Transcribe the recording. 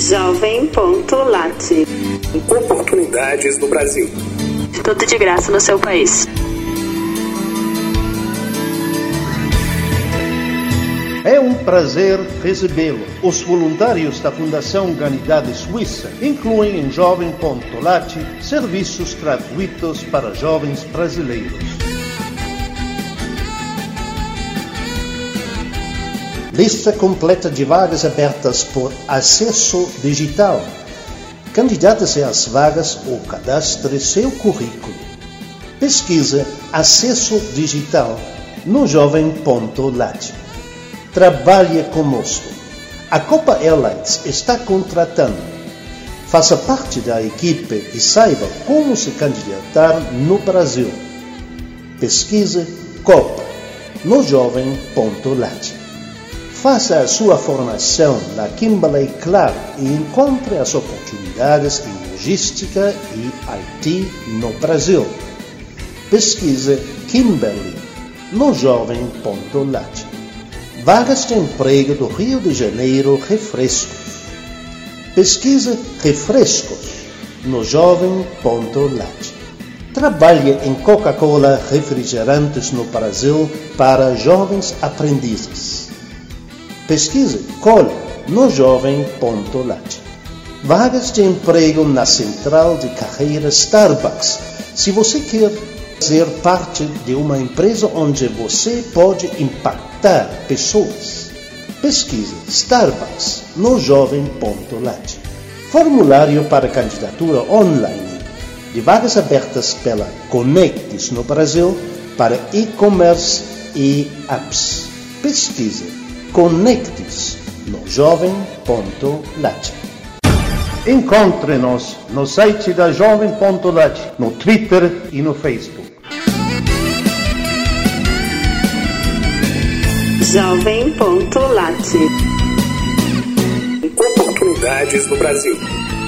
Jovem.lat. Oportunidades no Brasil. Tudo de graça no seu país. É um prazer recebê-lo. Os voluntários da Fundação Humanidade Suíça incluem em Jovem.lat serviços gratuitos para jovens brasileiros. Lista completa de vagas abertas por acesso digital. Candidate-se às vagas ou cadastre seu currículo. Pesquisa Acesso Digital no Jovem.lat. Trabalhe conosco. A Copa Airlines está contratando. Faça parte da equipe e saiba como se candidatar no Brasil. Pesquise Copa no Jovem.lat. Faça a sua formação na Kimberley Clark e encontre as oportunidades em logística e IT no Brasil. Pesquise Kimberley no Jovem.lat. Vagas de emprego do Rio de Janeiro Refrescos. Pesquise Refrescos no Jovem.lat. Trabalhe em Coca-Cola Refrigerantes no Brasil para jovens aprendizes. Pesquise Cola no Jovem.lat. Vagas de emprego na Central de Carreira Starbucks. Se você quer ser parte de uma empresa onde você pode impactar pessoas. Pesquise Starbucks no jovem.lat. Formulário para candidatura online de vagas abertas pela Conectes no Brasil para e-commerce e apps. Pesquise Conectes no jovem.lat. Encontre-nos no site da Jovem.lat, no Twitter e no Facebook. Jovem.lat. Oportunidades no Brasil.